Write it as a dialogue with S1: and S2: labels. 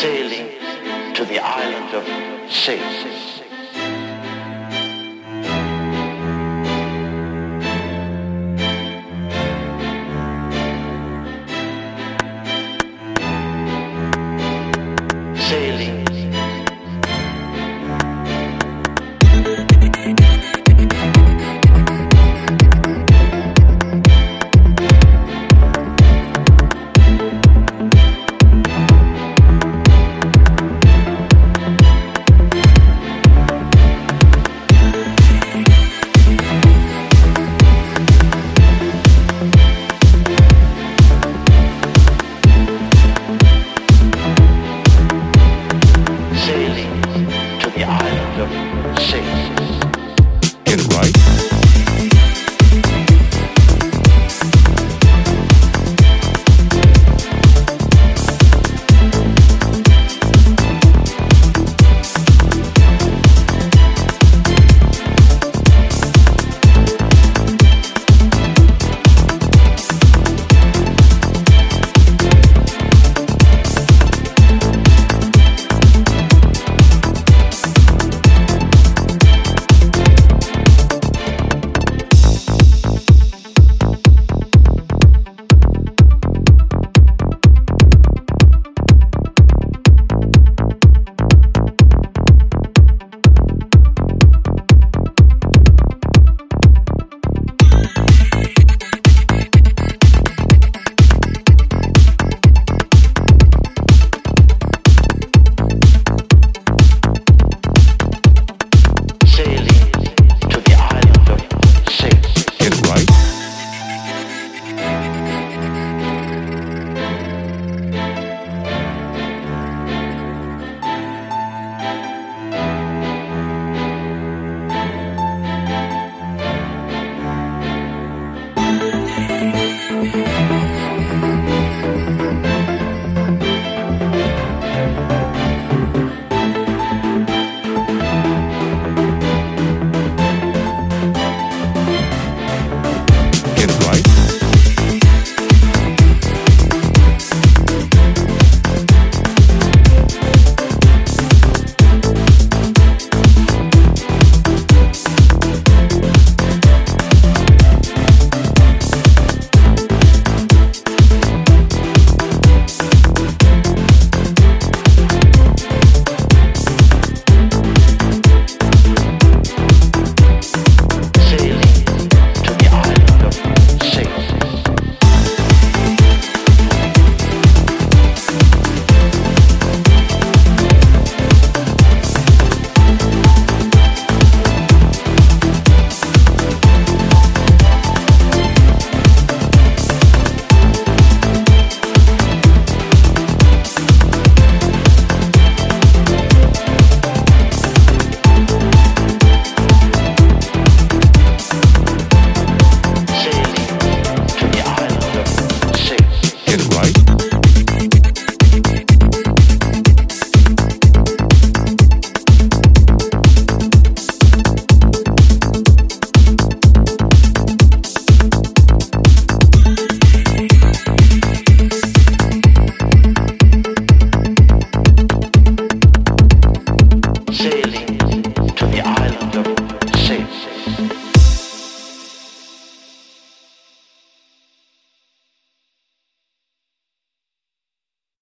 S1: sailing to the island of Saints.